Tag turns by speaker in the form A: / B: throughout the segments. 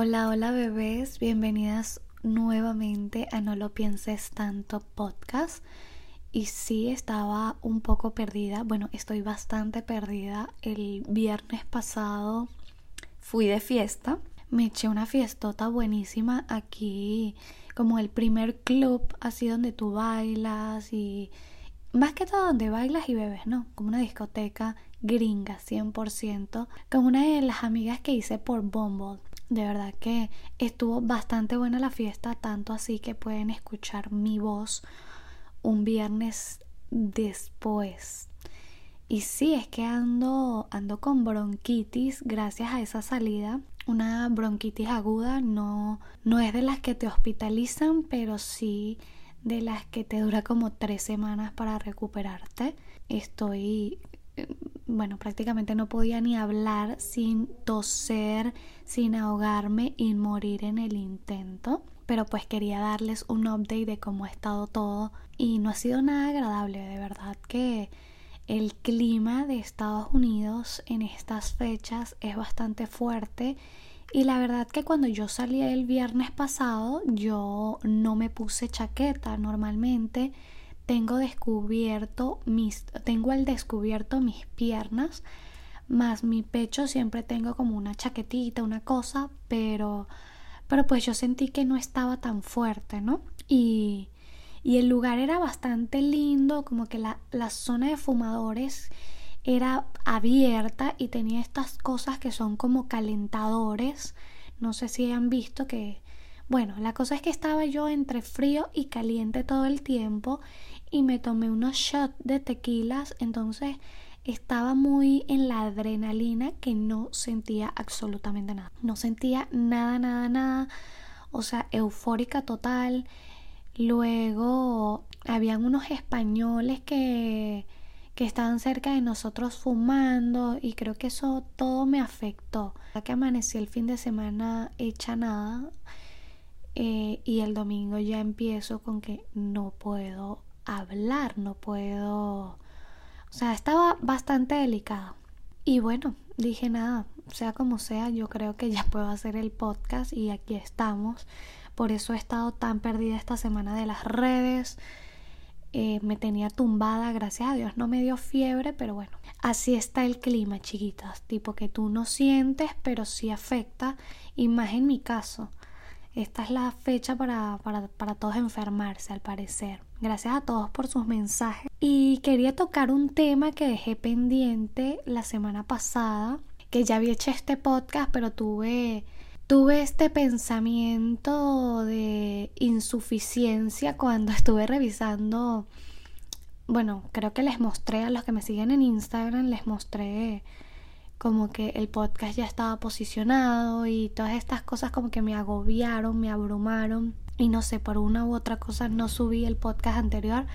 A: Hola, hola bebés, bienvenidas nuevamente a No lo pienses tanto podcast. Y sí, estaba un poco perdida, bueno, estoy bastante perdida. El viernes pasado fui de fiesta, me eché una fiestota buenísima aquí, como el primer club así donde tú bailas y más que todo donde bailas y bebes, ¿no? Como una discoteca gringa 100%, con una de las amigas que hice por Bumble. De verdad que estuvo bastante buena la fiesta, tanto así que pueden escuchar mi voz un viernes después. Y sí, es que ando, ando con bronquitis gracias a esa salida. Una bronquitis aguda no, no es de las que te hospitalizan, pero sí de las que te dura como tres semanas para recuperarte. Estoy bueno, prácticamente no podía ni hablar sin toser, sin ahogarme y morir en el intento. Pero pues quería darles un update de cómo ha estado todo y no ha sido nada agradable, de verdad que el clima de Estados Unidos en estas fechas es bastante fuerte y la verdad que cuando yo salí el viernes pasado yo no me puse chaqueta normalmente tengo descubierto mis tengo al descubierto mis piernas más mi pecho siempre tengo como una chaquetita una cosa pero pero pues yo sentí que no estaba tan fuerte no y y el lugar era bastante lindo como que la, la zona de fumadores era abierta y tenía estas cosas que son como calentadores. No sé si han visto que bueno, la cosa es que estaba yo entre frío y caliente todo el tiempo y me tomé unos shots de tequilas, entonces estaba muy en la adrenalina que no sentía absolutamente nada. No sentía nada, nada, nada. O sea, eufórica total. Luego habían unos españoles que, que estaban cerca de nosotros fumando y creo que eso todo me afectó. Ya que amanecí el fin de semana hecha nada eh, y el domingo ya empiezo con que no puedo hablar, no puedo... O sea, estaba bastante delicado. Y bueno, dije nada, sea como sea, yo creo que ya puedo hacer el podcast y aquí estamos. Por eso he estado tan perdida esta semana de las redes. Eh, me tenía tumbada, gracias a Dios no me dio fiebre, pero bueno, así está el clima, chiquitas. Tipo que tú no sientes, pero sí afecta. Y más en mi caso, esta es la fecha para, para, todos enfermarse, al parecer. Gracias a todos por sus mensajes. Y quería tocar un tema que dejé pendiente la semana pasada, que ya había hecho este podcast, pero tuve tuve este pensamiento de insuficiencia cuando estuve revisando, bueno, creo que les mostré a los que me siguen en Instagram, les mostré como que el podcast ya estaba posicionado y todas estas cosas como que me agobiaron, me abrumaron y no sé, por una u otra cosa no subí el podcast anterior,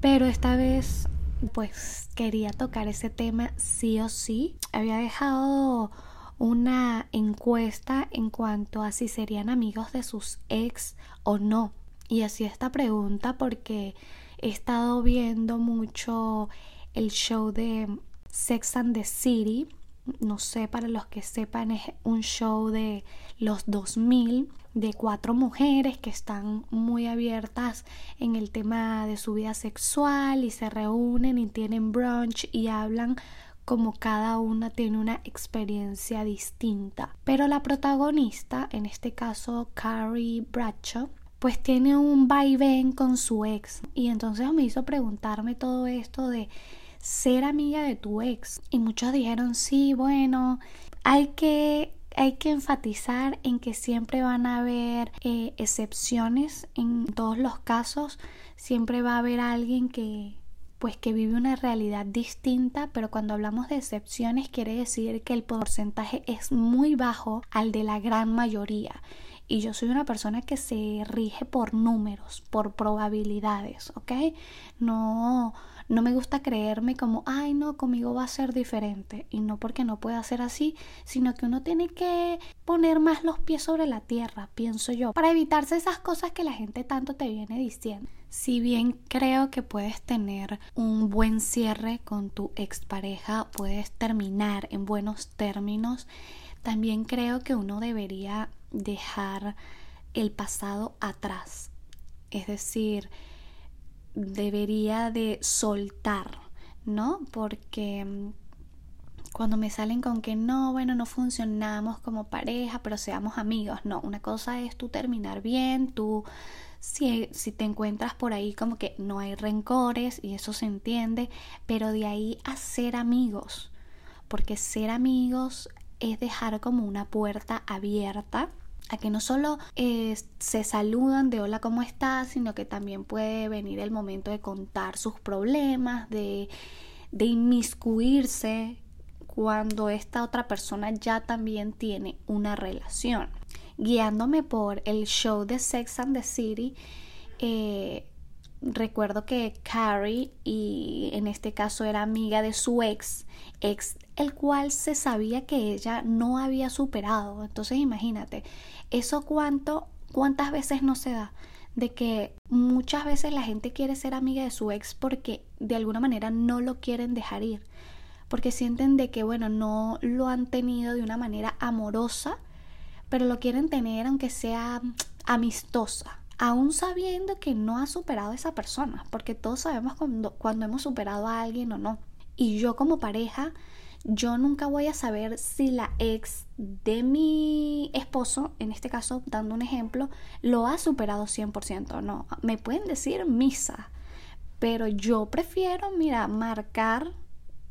A: pero esta vez pues quería tocar ese tema sí o sí. Había dejado una encuesta en cuanto a si serían amigos de sus ex o no. Y así esta pregunta porque he estado viendo mucho el show de Sex and the City. No sé, para los que sepan, es un show de los 2000 de cuatro mujeres que están muy abiertas en el tema de su vida sexual y se reúnen y tienen brunch y hablan como cada una tiene una experiencia distinta. Pero la protagonista, en este caso Carrie Bradshaw, pues tiene un vaivén con su ex. Y entonces me hizo preguntarme todo esto de ser amiga de tu ex. Y muchos dijeron, sí, bueno, hay que hay que enfatizar en que siempre van a haber eh, excepciones en todos los casos siempre va a haber alguien que pues que vive una realidad distinta pero cuando hablamos de excepciones quiere decir que el porcentaje es muy bajo al de la gran mayoría y yo soy una persona que se rige por números, por probabilidades, ¿ok? No, no me gusta creerme como, ay, no, conmigo va a ser diferente. Y no porque no pueda ser así, sino que uno tiene que poner más los pies sobre la tierra, pienso yo, para evitarse esas cosas que la gente tanto te viene diciendo. Si bien creo que puedes tener un buen cierre con tu expareja, puedes terminar en buenos términos, también creo que uno debería dejar el pasado atrás. Es decir, debería de soltar, ¿no? Porque mm, cuando me salen con que no, bueno, no funcionamos como pareja, pero seamos amigos, no, una cosa es tú terminar bien, tú si, si, te encuentras por ahí como que no hay rencores y eso se entiende, pero de ahí a ser amigos, porque ser amigos es dejar como una puerta abierta a que no solo eh, se saludan de hola, ¿cómo estás? sino que también puede venir el momento de contar sus problemas, de, de inmiscuirse cuando esta otra persona ya también tiene una relación. Guiándome por el show de Sex and the City, eh, recuerdo que Carrie, y en este caso era amiga de su ex, ex el cual se sabía que ella no había superado. Entonces imagínate, eso cuánto, cuántas veces no se da de que muchas veces la gente quiere ser amiga de su ex porque de alguna manera no lo quieren dejar ir, porque sienten de que bueno, no lo han tenido de una manera amorosa, pero lo quieren tener aunque sea amistosa, aún sabiendo que no ha superado a esa persona, porque todos sabemos cuando, cuando hemos superado a alguien o no. Y yo como pareja yo nunca voy a saber si la ex de mi esposo, en este caso dando un ejemplo, lo ha superado 100% o no. Me pueden decir misa, pero yo prefiero, mira, marcar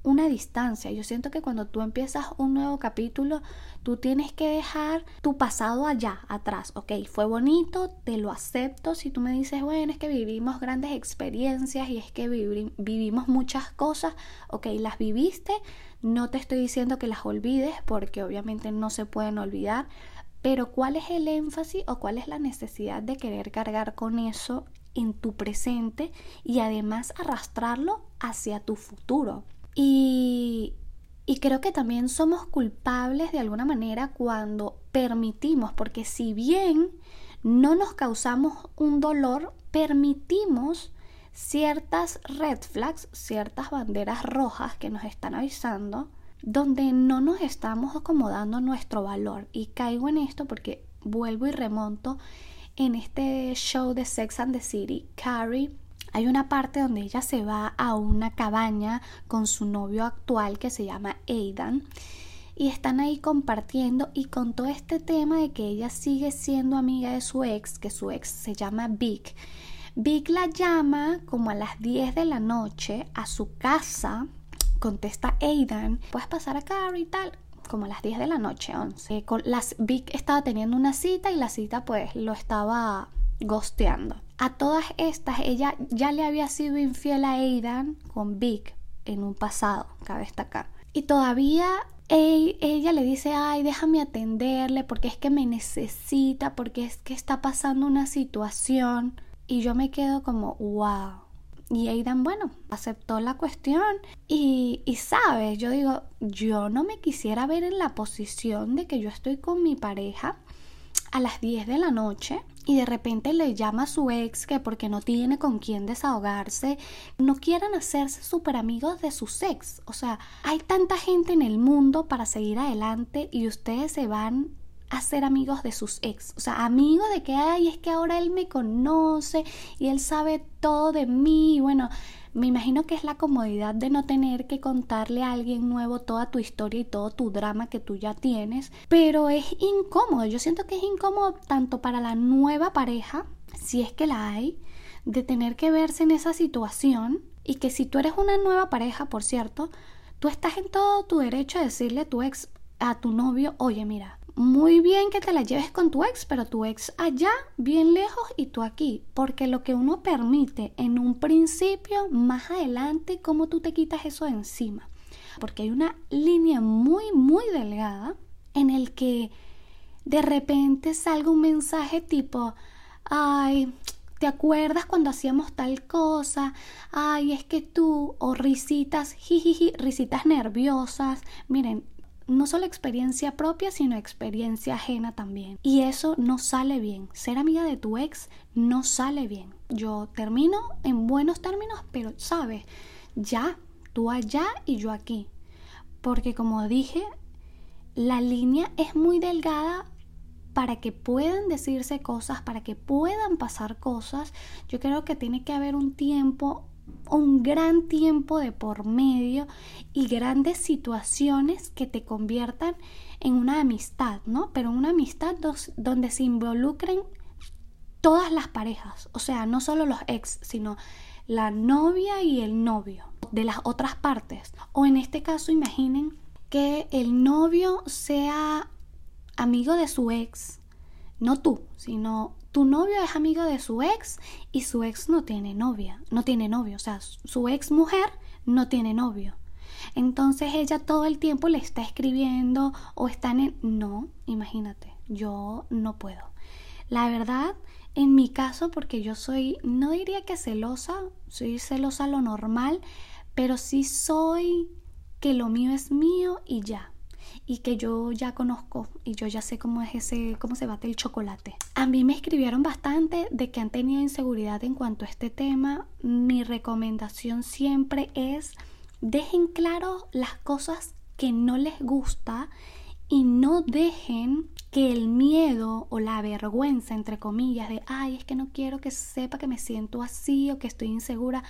A: una distancia. Yo siento que cuando tú empiezas un nuevo capítulo, tú tienes que dejar tu pasado allá, atrás. Ok, fue bonito, te lo acepto. Si tú me dices, bueno, es que vivimos grandes experiencias y es que vivimos muchas cosas, ok, las viviste. No te estoy diciendo que las olvides porque obviamente no se pueden olvidar. Pero ¿cuál es el énfasis o cuál es la necesidad de querer cargar con eso en tu presente y además arrastrarlo hacia tu futuro? Y, creo que también somos culpables de alguna manera cuando permitimos, porque si bien no nos causamos un dolor, permitimos ciertas red flags, ciertas banderas rojas que nos están avisando, donde no nos estamos acomodando nuestro valor. Y caigo en esto porque vuelvo y remonto en este show de Sex and the City. Carrie hay una parte donde ella se va a una cabaña con su novio actual que se llama Aidan y están ahí compartiendo y con todo este tema de que ella sigue siendo amiga de su ex, que su ex se llama Vic. Vic la llama como a las 10 de la noche a su casa, contesta Aidan, puedes pasar a Carrie y tal, como a las 10 de la noche, 11. Con las, Vic estaba teniendo una cita y la cita pues lo estaba gosteando. A todas estas, ella ya le había sido infiel a Aidan con Vic en un pasado, cabe destacar. Y todavía ella le dice, ay, déjame atenderle porque es que me necesita, porque es que está pasando una situación. Y yo me quedo como, wow. Y Aidan, bueno, aceptó la cuestión y, y sabes, yo digo, yo no me quisiera ver en la posición de que yo estoy con mi pareja a las 10 de la noche y de repente le llama a su ex que porque no tiene con quién desahogarse, no quieran hacerse súper amigos de su ex. O sea, hay tanta gente en el mundo para seguir adelante y ustedes se van a ser amigos de sus ex. O sea, amigos de que, ay, es que ahora él me conoce y él sabe todo de mí. Y bueno, me imagino que es la comodidad de no tener que contarle a alguien nuevo toda tu historia y todo tu drama que tú ya tienes, pero es incómodo. Yo siento que es incómodo tanto para la nueva pareja, si es que la hay, de tener que verse en esa situación y que si tú eres una nueva pareja, por cierto, tú estás en todo tu derecho a decirle a tu ex, a tu novio, oye, mira, muy bien que te la lleves con tu ex, pero tu ex allá, bien lejos y tú aquí, porque lo que uno permite en un principio, más adelante, ¿cómo tú te quitas eso de encima? Porque hay una línea muy, muy delgada en el que de repente salga un mensaje tipo, ay, ¿te acuerdas cuando hacíamos tal cosa? Ay, es que tú, o risitas, jijiji, risitas nerviosas. Miren, no solo experiencia propia, sino experiencia ajena también. Y eso no sale bien. Ser amiga de tu ex no sale bien. Yo termino en buenos términos, pero sabes, ya, tú allá y yo aquí. Porque como dije, la línea es muy delgada para que puedan decirse cosas, para que puedan pasar cosas. Yo creo que tiene que haber un tiempo, un gran tiempo de por medio y grandes situaciones que te conviertan en una amistad, ¿no? Pero una amistad donde se involucren todas las parejas, o sea, no solo los ex, sino la novia y el novio de las otras partes. O en este caso, imaginen que el novio sea amigo de su ex, no tú, sino tu novio es amigo de su ex y su ex no tiene novia, no tiene novio, o sea, su ex mujer no tiene novio. Entonces ella todo el tiempo le está escribiendo o está en. No, imagínate, yo no puedo. La verdad, en mi caso, porque yo soy, no diría que celosa, soy celosa lo normal, pero sí soy que lo mío es mío y ya y que yo ya conozco y yo ya sé cómo es ese, cómo se bate el chocolate. A mí me escribieron bastante de que han tenido inseguridad en cuanto a este tema. Mi recomendación siempre es dejen claro las cosas que no les gusta y no dejen que el miedo o la vergüenza, entre comillas, de, ay, es que no quiero que sepa que me siento así o que estoy insegura,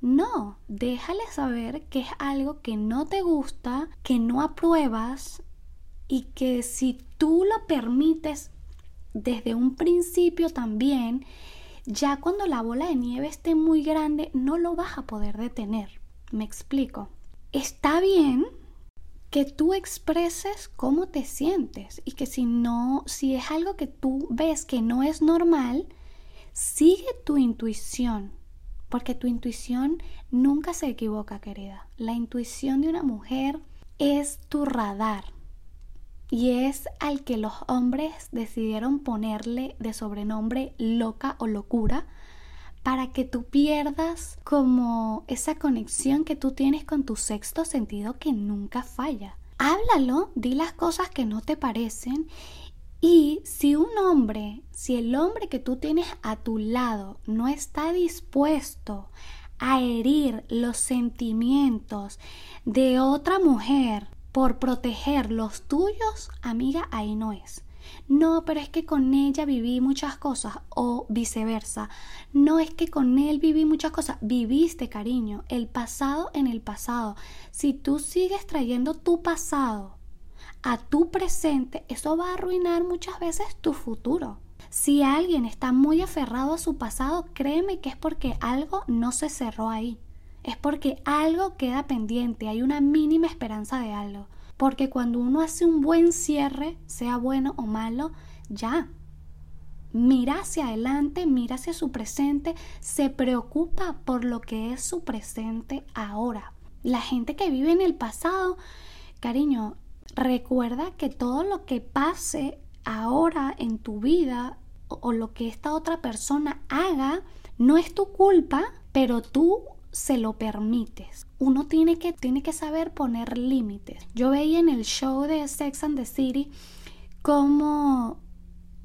A: no, déjale saber que es algo que no te gusta, que no apruebas y que si tú lo permites desde un principio también, ya cuando la bola de nieve esté muy grande, no lo vas a poder detener. Me explico. Está bien que tú expreses cómo te sientes y que si no, si es algo que tú ves que no es normal, sigue tu intuición porque tu intuición nunca se equivoca, querida. La intuición de una mujer es tu radar y es al que los hombres decidieron ponerle de sobrenombre loca o locura para que tú pierdas como esa conexión que tú tienes con tu sexto sentido que nunca falla. Háblalo, di las cosas que no te parecen y si un hombre, si el hombre que tú tienes a tu lado no está dispuesto a herir los sentimientos de otra mujer por proteger los tuyos, amiga, ahí no es. No, pero es que con ella viví muchas cosas o viceversa. No es que con él viví muchas cosas. Viviste, cariño, el pasado en el pasado. Si tú sigues trayendo tu pasado a tu presente, eso va a arruinar muchas veces tu futuro. Si alguien está muy aferrado a su pasado, créeme que es porque algo no se cerró ahí. Es porque algo queda pendiente, hay una mínima esperanza de algo. Porque cuando uno hace un buen cierre, sea bueno o malo, ya. Mira hacia adelante, mira hacia su presente, se preocupa por lo que es su presente ahora. La gente que vive en el pasado, cariño, Recuerda que todo lo que pase ahora en tu vida o, lo que esta otra persona haga no es tu culpa, pero tú se lo permites. Uno tiene que, tiene que saber poner límites. Yo veía en el show de Sex and the City cómo,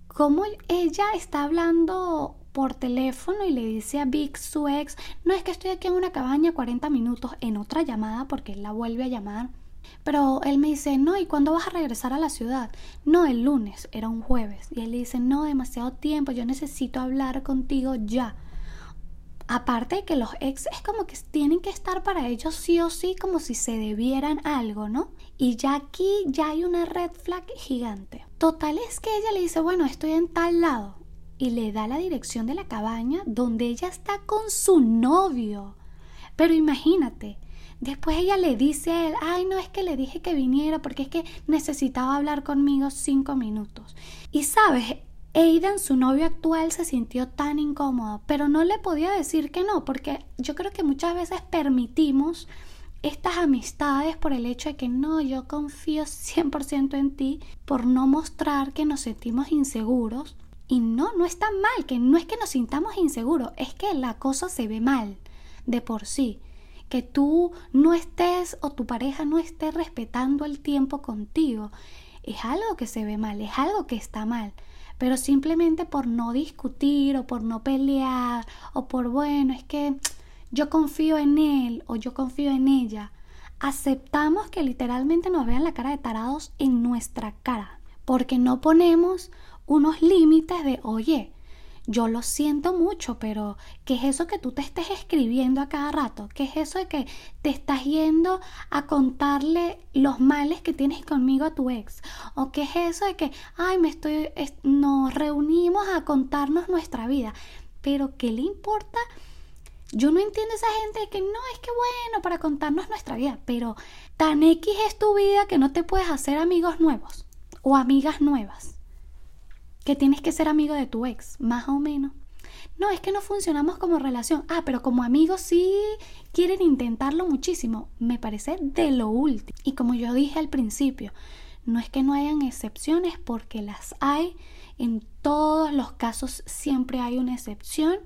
A: cómo ella está hablando por teléfono y le dice a Vic, su ex, no es que estoy aquí en una cabaña 40 minutos en otra llamada porque él la vuelve a llamar pero él me dice, no, ¿y cuándo vas a regresar a la ciudad? No, el lunes, era un jueves. Y él le dice, no, demasiado tiempo, yo necesito hablar contigo ya. Aparte de que los ex es como que tienen que estar para ellos sí o sí como si se debieran algo, ¿no? Y ya aquí ya hay una red flag gigante. Total es que ella le dice, bueno, estoy en tal lado. Y le da la dirección de la cabaña donde ella está con su novio. Pero imagínate, Después ella le dice a él, ay, no es que le dije que viniera porque es que necesitaba hablar conmigo cinco minutos. Y sabes, Aidan, su novio actual, se sintió tan incómodo, pero no le podía decir que no, porque yo creo que muchas veces permitimos estas amistades por el hecho de que no, yo confío 100% en ti, por no mostrar que nos sentimos inseguros. Y no, no está mal, que no es que nos sintamos inseguros, es que la cosa se ve mal de por sí que tú no estés o tu pareja no esté respetando el tiempo contigo. Es algo que se ve mal, es algo que está mal. Pero simplemente por no discutir o por no pelear o por, bueno, es que yo confío en él o yo confío en ella. aceptamos que literalmente nos vean la cara de tarados en nuestra cara, porque no ponemos unos límites de, oye, yo lo siento mucho, pero ¿qué es eso que tú te estés escribiendo a cada rato? ¿Qué es eso de que te estás yendo a contarle los males que tienes conmigo a tu ex? ¿O qué es eso de que, ay, me estoy, nos reunimos a contarnos nuestra vida? Pero ¿qué le importa? Yo no entiendo a esa gente que no, es que bueno, para contarnos nuestra vida, pero tan X es tu vida que no te puedes hacer amigos nuevos o amigas nuevas. Que tienes que ser amigo de tu ex, más o menos. No, es que no funcionamos como relación. Ah, pero como amigos sí quieren intentarlo muchísimo. Me parece de lo último. Y como yo dije al principio, no es que no hayan excepciones porque las hay. En todos los casos siempre hay una excepción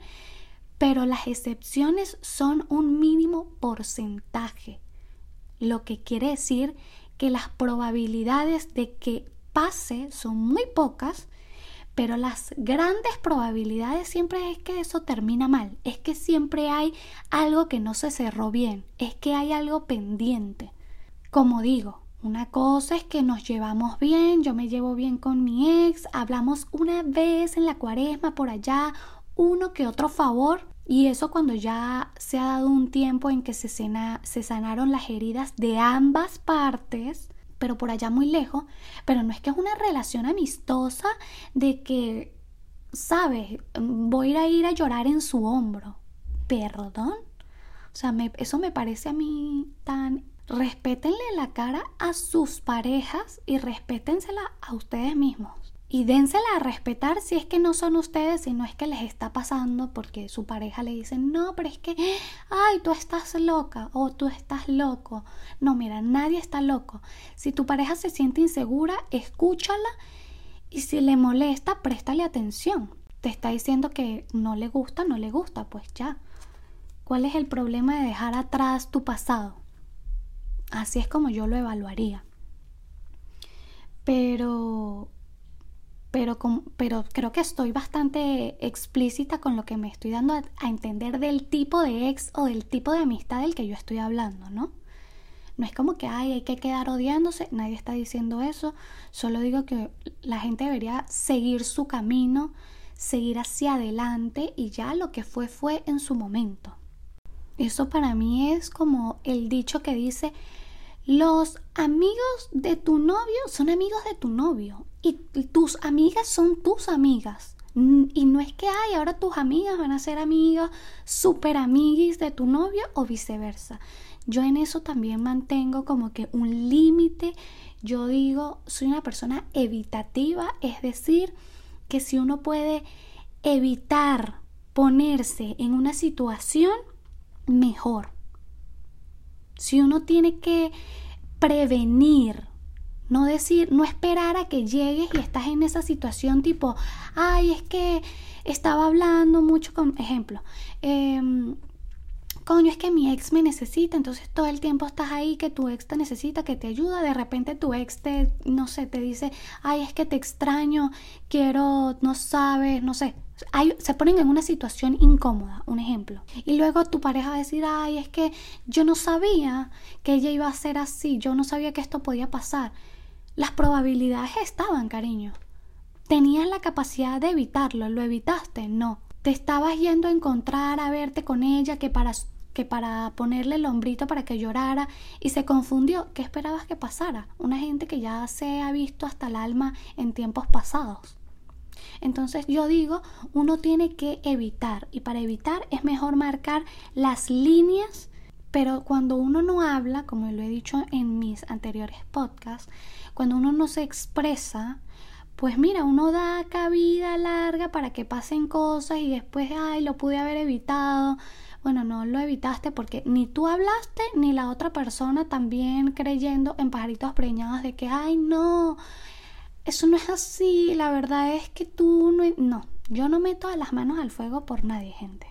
A: pero las excepciones son un mínimo porcentaje, lo que quiere decir que las probabilidades de que pase son muy pocas, pero las grandes probabilidades siempre es que eso termina mal, es que siempre hay algo que no se cerró bien, es que hay algo pendiente. Como digo, una cosa es que nos llevamos bien, yo me llevo bien con mi ex, hablamos una vez en la cuaresma por allá uno que otro favor y eso cuando ya se ha dado un tiempo en que se, se sanaron las heridas de ambas partes, pero por allá muy lejos, pero no es que es una relación amistosa de que, sabes, voy a ir a llorar en su hombro. Perdón. O sea, eso me parece a mí tan... Respétenle la cara a sus parejas y respétensela a ustedes mismos y dénsela a respetar si es que no son ustedes y no es que les está pasando porque su pareja le dice, no, pero es que, ay, tú estás loca o tú estás loco. No, mira, nadie está loco. Si tu pareja se siente insegura, escúchala y si le molesta, préstale atención. Te está diciendo que no le gusta, no le gusta, pues ya. ¿Cuál es el problema de dejar atrás tu pasado? Así es como yo lo evaluaría. Pero pero, pero creo que estoy bastante explícita con lo que me estoy dando a, entender del tipo de ex o del tipo de amistad del que yo estoy hablando, ¿no? No es como que Ay, hay que quedar odiándose, nadie está diciendo eso, solo digo que la gente debería seguir su camino, seguir hacia adelante y ya lo que fue fue en su momento. Eso para mí es como el dicho que dice, los amigos de tu novio son amigos de tu novio y tus amigas son tus amigas. Y no es que, ay, ahora tus amigas van a ser amigas, super amiguis de tu novio o viceversa. Yo en eso también mantengo como que un límite. Yo digo, soy una persona evitativa, es decir, que si uno puede evitar ponerse en una situación, mejor. Si uno tiene que prevenir, no decir, no esperar a que llegues y estás en esa situación tipo, ay, es que estaba hablando mucho con, ejemplo, eh, coño, es que mi ex me necesita, entonces todo el tiempo estás ahí, que tu ex te necesita, que te ayuda, de repente tu ex te, no sé, te dice, ay, es que te extraño, quiero, no sabes, no sé, se ponen en una situación incómoda, un ejemplo. Y luego tu pareja va a decir, ay, es que yo no sabía que ella iba a ser así, yo no sabía que esto podía pasar. Las probabilidades estaban, cariño. Tenías la capacidad de evitarlo, ¿lo evitaste? No. Te estabas yendo a encontrar, a verte con ella, que para, que para ponerle el hombrito para que llorara y se confundió. ¿Qué esperabas que pasara? Una gente que ya se ha visto hasta el alma en tiempos pasados. Entonces yo digo, uno tiene que evitar y para evitar es mejor marcar las líneas, pero cuando uno no habla, como lo he dicho en mis anteriores podcasts, cuando uno no se expresa, pues mira, uno da cabida larga para que pasen cosas y después, ay, lo pude haber evitado. Bueno, no lo evitaste porque ni tú hablaste ni la otra persona también creyendo en pajaritos preñados de que, ay, no, eso no es así, la verdad es que tú no... No, yo no meto las manos al fuego por nadie, gente.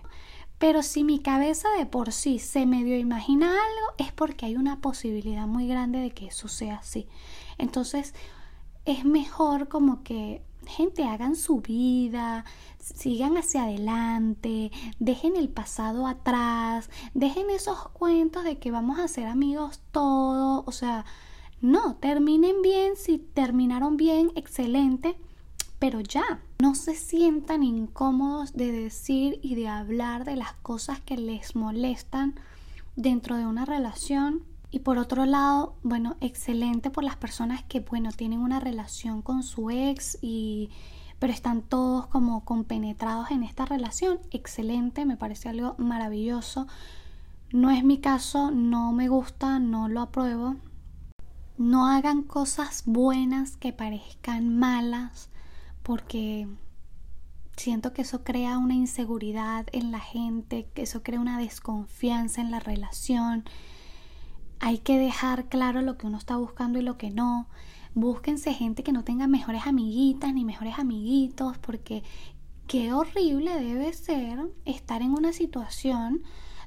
A: Pero si mi cabeza de por sí se medio imagina algo, es porque hay una posibilidad muy grande de que eso sea así. Entonces, es mejor como que gente, hagan su vida, sigan hacia adelante, dejen el pasado atrás, dejen esos cuentos de que vamos a ser amigos todos, o sea, no, terminen bien, si terminaron bien, excelente, pero ya, no se sientan incómodos de decir y de hablar de las cosas que les molestan dentro de una relación. Y por otro lado, bueno, excelente por las personas que, bueno, tienen una relación con su ex y pero están todos como compenetrados en esta relación. Excelente, me parece algo maravilloso. No es mi caso, no me gusta, no lo apruebo. No hagan cosas buenas que parezcan malas porque siento que eso crea una inseguridad en la gente, que eso crea una desconfianza en la relación. Hay que dejar claro lo que uno está buscando y lo que no. Búsquense gente que no tenga mejores amiguitas ni mejores amiguitos, porque qué horrible debe ser estar en una situación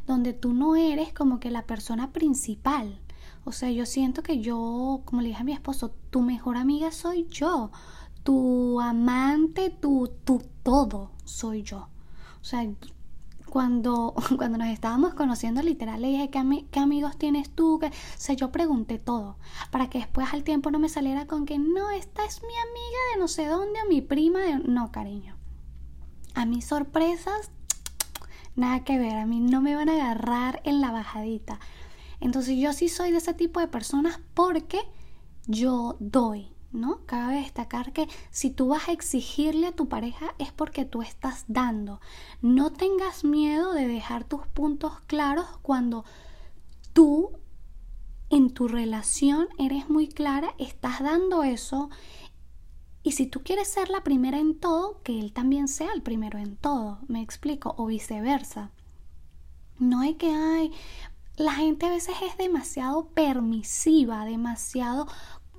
A: donde tú no eres como que la persona principal. O sea, yo siento que yo, como le dije a mi esposo, tu mejor amiga soy yo, tu amante, tu, tu todo soy yo. O sea, cuando, cuando nos estábamos conociendo, literal, le dije, ¿qué, qué amigos tienes tú? O sea, yo pregunté todo, para que después al tiempo no me saliera con que, no, esta es mi amiga de no sé dónde o mi prima de... No, cariño. A mis sorpresas, nada que ver, a mí no me van a agarrar en la bajadita. Entonces yo sí soy de ese tipo de personas porque yo doy, ¿no? Cabe destacar que si tú vas a exigirle a tu pareja es porque tú estás dando. No tengas miedo de dejar tus puntos claros cuando tú en tu relación eres muy clara, estás dando eso. Y si tú quieres ser la primera en todo, que él también sea el primero en todo, me explico, o viceversa. No hay que, hay la gente a veces es demasiado permisiva, demasiado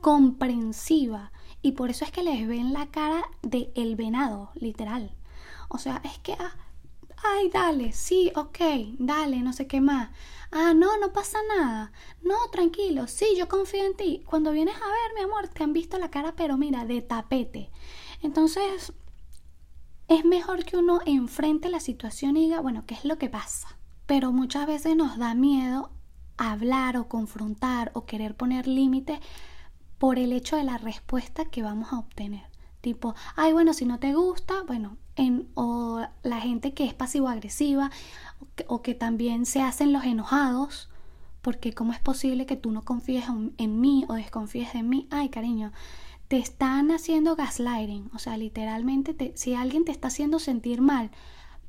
A: comprensiva y por eso es que les ven la cara de el venado, literal. O sea, es que, ah, ay, dale, sí, ok, dale, no sé qué más. Ah, no, no pasa nada. No, tranquilo, sí, yo confío en ti. Cuando vienes a ver, mi amor, te han visto la cara, pero mira, de tapete. Entonces, es mejor que uno enfrente la situación y diga, bueno, ¿qué es lo que pasa? Pero muchas veces nos da miedo hablar o confrontar o querer poner límites por el hecho de la respuesta que vamos a obtener. Tipo, ay, bueno, si no te gusta, bueno, en, o la gente que es pasivo-agresiva o que, también se hacen los enojados, porque cómo es posible que tú no confíes en, mí o desconfíes de mí. Ay, cariño, te están haciendo gaslighting, o sea, literalmente, si alguien te está haciendo sentir mal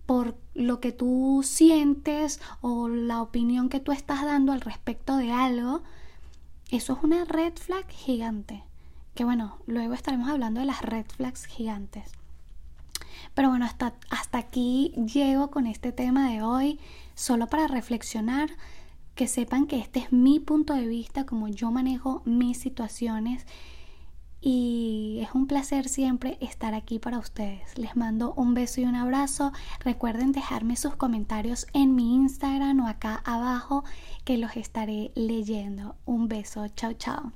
A: por lo que tú sientes o la opinión que tú estás dando al respecto de algo, eso es una red flag gigante. Que bueno, luego estaremos hablando de las red flags gigantes. Pero bueno, hasta, hasta aquí llego con este tema de hoy, solo para reflexionar, que sepan que este es mi punto de vista, como yo manejo mis situaciones y es un placer siempre estar aquí para ustedes. Les mando un beso y un abrazo. Recuerden dejarme sus comentarios en mi Instagram o acá abajo que los estaré leyendo. Un beso, chao chao.